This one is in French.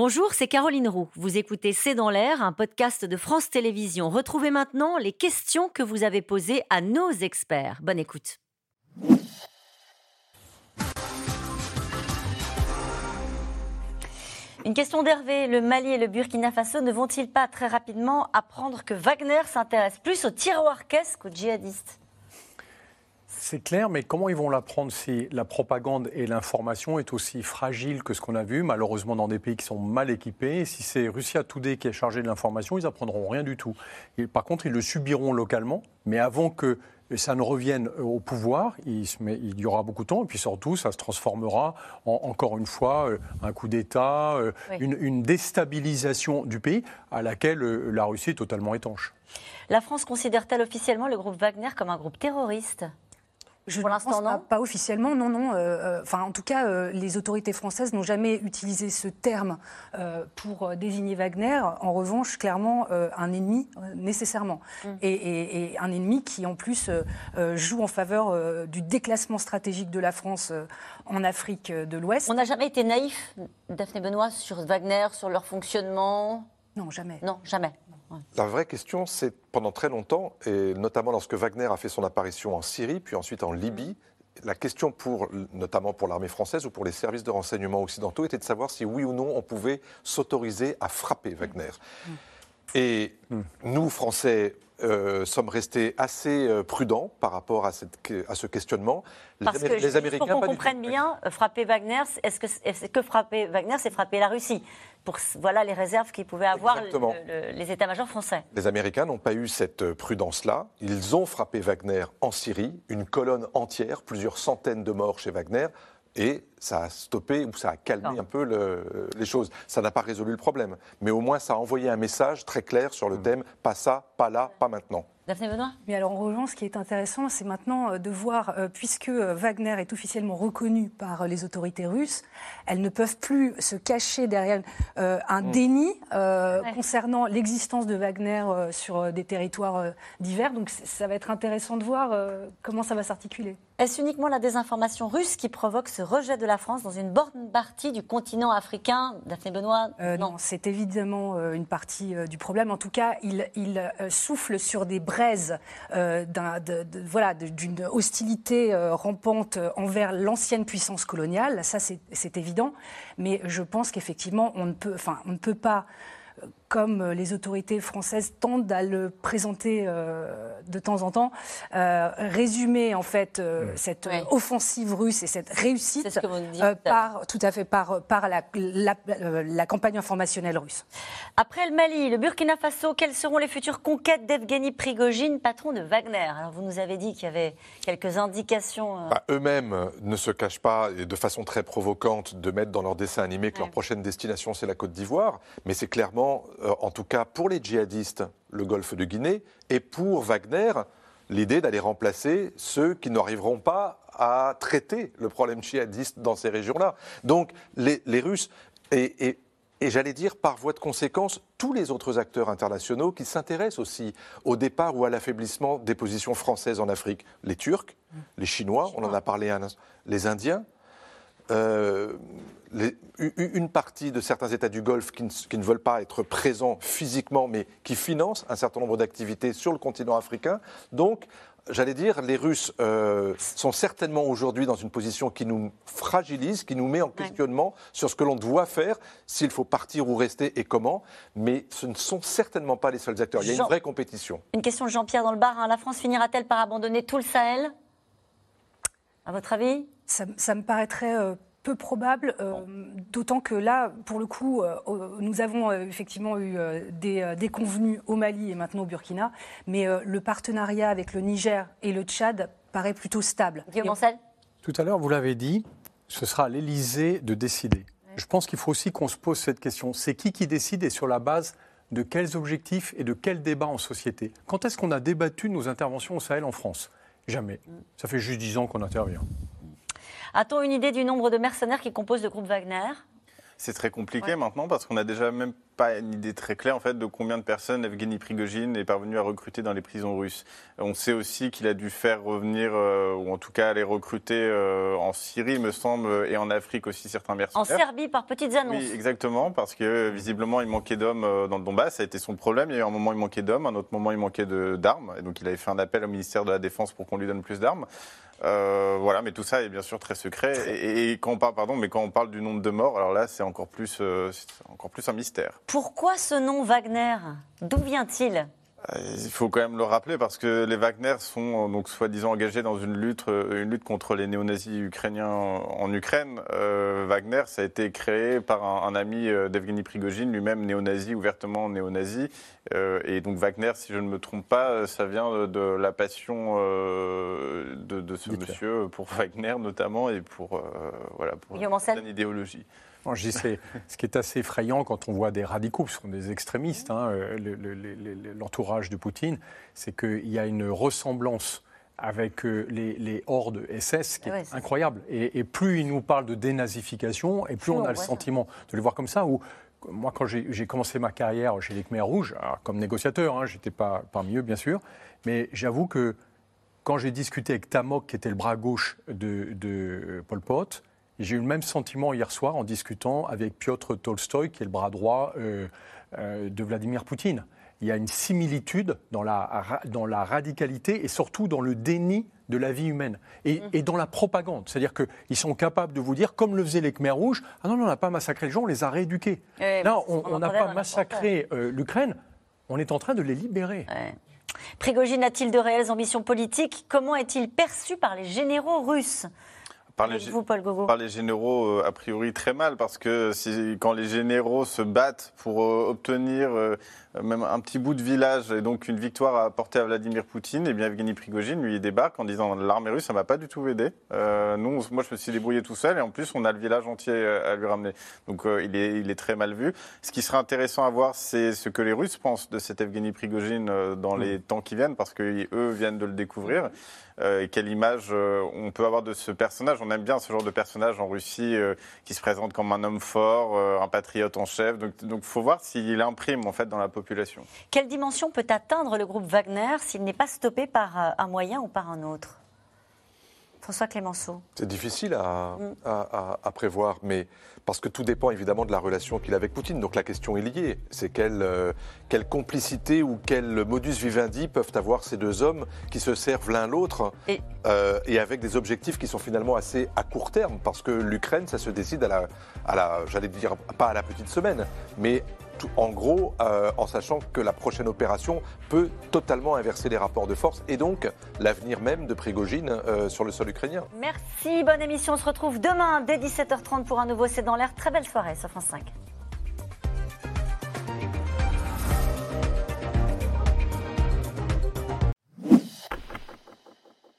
Bonjour, c'est Caroline Roux. Vous écoutez C'est dans l'air, un podcast de France Télévisions. Retrouvez maintenant les questions que vous avez posées à nos experts. Bonne écoute. Une question d'Hervé. Le Mali et le Burkina Faso ne vont-ils pas très rapidement apprendre que Wagner s'intéresse plus aux tiroirs caisses qu'aux djihadistes? C'est clair, mais comment ils vont l'apprendre si la propagande et l'information est aussi fragile que ce qu'on a vu, malheureusement dans des pays qui sont mal équipés Si c'est Russia Today qui est chargé de l'information, ils apprendront rien du tout. Et par contre, ils le subiront localement, mais avant que ça ne revienne au pouvoir, il, y aura beaucoup de temps, et puis surtout, ça se transformera en, encore une fois, euh, un coup d'État, euh, une, une, déstabilisation du pays à laquelle euh, la Russie est totalement étanche. La France considère-t-elle officiellement le groupe Wagner comme un groupe terroriste? Pour l'instant, non pas, officiellement, non, non. Euh, euh, enfin, en tout cas, euh, les autorités françaises n'ont jamais utilisé ce terme pour désigner Wagner. En revanche, clairement, un ennemi, nécessairement. Mm. Et, un ennemi qui, en plus, joue en faveur du déclassement stratégique de la France en Afrique de l'Ouest. On n'a jamais été naïf, Daphné Benoît, sur Wagner, sur leur fonctionnement? Non, jamais. Non, jamais. La vraie question, c'est pendant très longtemps, et notamment lorsque Wagner a fait son apparition en Syrie, puis ensuite en Libye, la question pour, notamment pour l'armée française ou pour les services de renseignement occidentaux était de savoir si oui ou non on pouvait s'autoriser à frapper Wagner. Et nous, Français, euh, sommes restés assez euh, prudents par rapport à, cette, à ce questionnement. Parce les, que, les Américains. Pour qu'on comprenne bien, euh, frapper Wagner, est-ce que, est que frapper Wagner, c'est frapper la Russie? Pour, Voilà les réserves qu'ils pouvaient avoir les états-majors français. Les Américains n'ont pas eu cette prudence-là. Ils ont frappé Wagner en Syrie, une colonne entière, plusieurs centaines de morts chez Wagner et ça a stoppé ou ça a calmé un peu les choses. Ça n'a pas résolu le problème, mais au moins ça a envoyé un message très clair sur le mm. thème pas ça, pas là, pas maintenant. Daphné Benoît? Mais alors en revanche, ce qui est intéressant, c'est maintenant euh, de voir, euh, puisque euh, Wagner est officiellement reconnu par les autorités russes, elles ne peuvent plus se cacher derrière un mm. déni concernant l'existence de Wagner sur des territoires divers. Donc ça va être intéressant de voir comment ça va s'articuler. Est-ce uniquement la désinformation russe qui provoque ce rejet de la France dans une bonne partie du continent africain Daphné Benoît? Non, c'est évidemment une partie du problème. En tout cas, il, il souffle sur des braise euh, voilà, d'une hostilité euh, rampante envers l'ancienne puissance coloniale. Ça, c'est évident. Mais je pense qu'effectivement, on, ne peut, enfin, on ne peut pas comme euh, les autorités françaises tentent à le présenter euh, de temps en temps, euh, résumer en fait cette offensive russe et cette réussite par tout à fait par par la, la, campagne informationnelle russe. Après le Mali, le Burkina Faso, quelles seront les futures conquêtes d'Evgeny Prigogine, patron de Wagner? Alors vous nous avez dit qu'il y avait quelques indications. Bah, eux-mêmes ne se cachent pas et de façon très provocante de mettre dans leur dessin animé que leur prochaine destination c'est la Côte d'Ivoire, mais c'est clairement en tout cas pour les djihadistes, le golfe de Guinée, et pour Wagner, l'idée d'aller remplacer ceux qui n'arriveront pas à traiter le problème djihadiste dans ces régions-là. Donc les, Russes, et, j'allais dire par voie de conséquence, tous les autres acteurs internationaux qui s'intéressent aussi au départ ou à l'affaiblissement des positions françaises en Afrique. Les Turcs, les Chinois, on en a parlé un les Indiens. Euh, une partie de certains États du Golfe qui ne, veulent pas être présents physiquement, mais qui financent un certain nombre d'activités sur le continent africain. Donc, j'allais dire, les Russes euh, sont certainement aujourd'hui dans une position qui nous fragilise, qui nous met en questionnement sur ce que l'on doit faire, s'il faut partir ou rester et comment. Mais ce ne sont certainement pas les seuls acteurs. Il y a une vraie compétition. Une question de Jean-Pierre dans le bar. Hein. La France finira-t-elle par abandonner tout le Sahel? À votre avis? Ça, me paraîtrait euh, peu probable, euh, d'autant que là, pour le coup, euh, nous avons euh, effectivement eu des déconvenus au Mali et maintenant au Burkina, mais le partenariat avec le Niger et le Tchad paraît plutôt stable. Guillaume Tout à l'heure, vous l'avez dit, ce sera à l'Élysée de décider. Je pense qu'il faut aussi qu'on se pose cette question. C'est qui qui décide et sur la base de quels objectifs et de quels débats en société? Quand est-ce qu'on a débattu de nos interventions au Sahel en France? Jamais. Ça fait juste dix ans qu'on intervient. A-t-on une idée du nombre de mercenaires qui composent le groupe Wagner? C'est très compliqué maintenant parce qu'on n'a déjà même pas une idée très claire en fait de combien de personnes Evgeny Prigogine est parvenu à recruter dans les prisons russes. On sait aussi qu'il a dû faire revenir, euh, ou en tout cas aller recruter euh, en Syrie, me semble, et en Afrique aussi certains mercenaires. En Serbie, par petites annonces. Oui, exactement, parce que visiblement il manquait d'hommes euh, dans le Donbass, ça a été son problème. Il y a eu un moment il manquait d'hommes, un autre moment il manquait d'armes, et donc il avait fait un appel au ministère de la Défense pour qu'on lui donne plus d'armes. Euh, voilà, mais tout ça est bien sûr très secret. Et, quand on parle, pardon, mais quand on parle du nombre de morts, alors là, c'est encore plus, euh, encore plus un mystère. Pourquoi ce nom Wagner? D'où vient-il? Il faut quand même le rappeler parce que les Wagner sont euh, donc soi-disant engagés dans une lutte, euh, une lutte contre les néo-nazis ukrainiens en Ukraine. Wagner, ça a été créé par un, ami d'Evgeny Prigogine, lui-même néo-nazi, ouvertement néo-nazi. et donc Wagner, si je ne me trompe pas, ça vient de, la passion de, ce monsieur pour Wagner notamment et pour voilà pour son idéologie ce qui est assez effrayant quand on voit des radicaux, ce sont des extrémistes, hein, euh, l'entourage de Poutine, c'est qu'il y a une ressemblance avec euh, les, hordes SS qui est incroyable. Et, plus ils nous parlent de dénazification, et plus on a le sentiment de les voir comme ça, où moi, quand j'ai commencé ma carrière chez les Khmer Rouges, comme négociateur, hein, j'étais pas parmi eux, bien sûr, mais j'avoue que quand j'ai discuté avec Tamok, qui était le bras gauche de, de Pol Pot, j'ai eu le même sentiment hier soir en discutant avec Piotr Tolstoï, qui est le bras droit euh, euh, de Vladimir Poutine. Il y a une similitude dans la, dans la radicalité et surtout dans le déni de la vie humaine et, mmh. dans la propagande. C'est-à-dire qu'ils sont capables de vous dire, comme le faisaient les Khmer rouges, ah non, non on n'a pas massacré les gens, on les a rééduqués. Là, on n'a pas massacré euh, l'Ukraine, on est en train de les libérer. Prigogine a-t-il de réelles ambitions politiques? Comment est-il perçu par les généraux russes? Par les, généraux, euh, a priori, très mal, parce que quand les généraux se battent pour euh, obtenir euh, même un petit bout de village et donc une victoire à apporter à Vladimir Poutine, et eh bien Evgeny Prigogine, lui, il débarque en disant l'armée russe, ça m'a pas du tout aidé. nous, moi, je me suis débrouillé tout seul, et en plus, on a le village entier à lui ramener. Donc, il, est, il est très mal vu. Ce qui serait intéressant à voir, c'est ce que les Russes pensent de cet Evgeny Prigogine dans mm. les temps qui viennent, parce qu'eux viennent de le découvrir. Euh, et quelle image euh, on peut avoir de ce personnage. On aime bien ce genre de personnage en Russie euh, qui se présente comme un homme fort, un patriote en chef. Donc il faut voir s'il imprime en fait dans la population. Quelle dimension peut atteindre le groupe Wagner s'il n'est pas stoppé par un moyen ou par un autre? François Clémenceau. C'est difficile à, mm. prévoir, mais parce que tout dépend évidemment de la relation qu'il a avec Poutine. Donc la question est liée. C'est quelle, euh, quelle complicité ou quel modus vivendi peuvent avoir ces deux hommes qui se servent l'un l'autre et... Euh, et... avec des objectifs qui sont finalement assez à court terme, parce que l'Ukraine, ça se décide à la, à la j'allais dire pas à la petite semaine, mais en gros, euh, en sachant que la prochaine opération peut totalement inverser les rapports de force et donc l'avenir même de Prigogine euh, sur le sol ukrainien. Merci, bonne émission. On se retrouve demain dès 17h30 pour un nouveau C'est dans l'air. Très belle soirée sur France 5.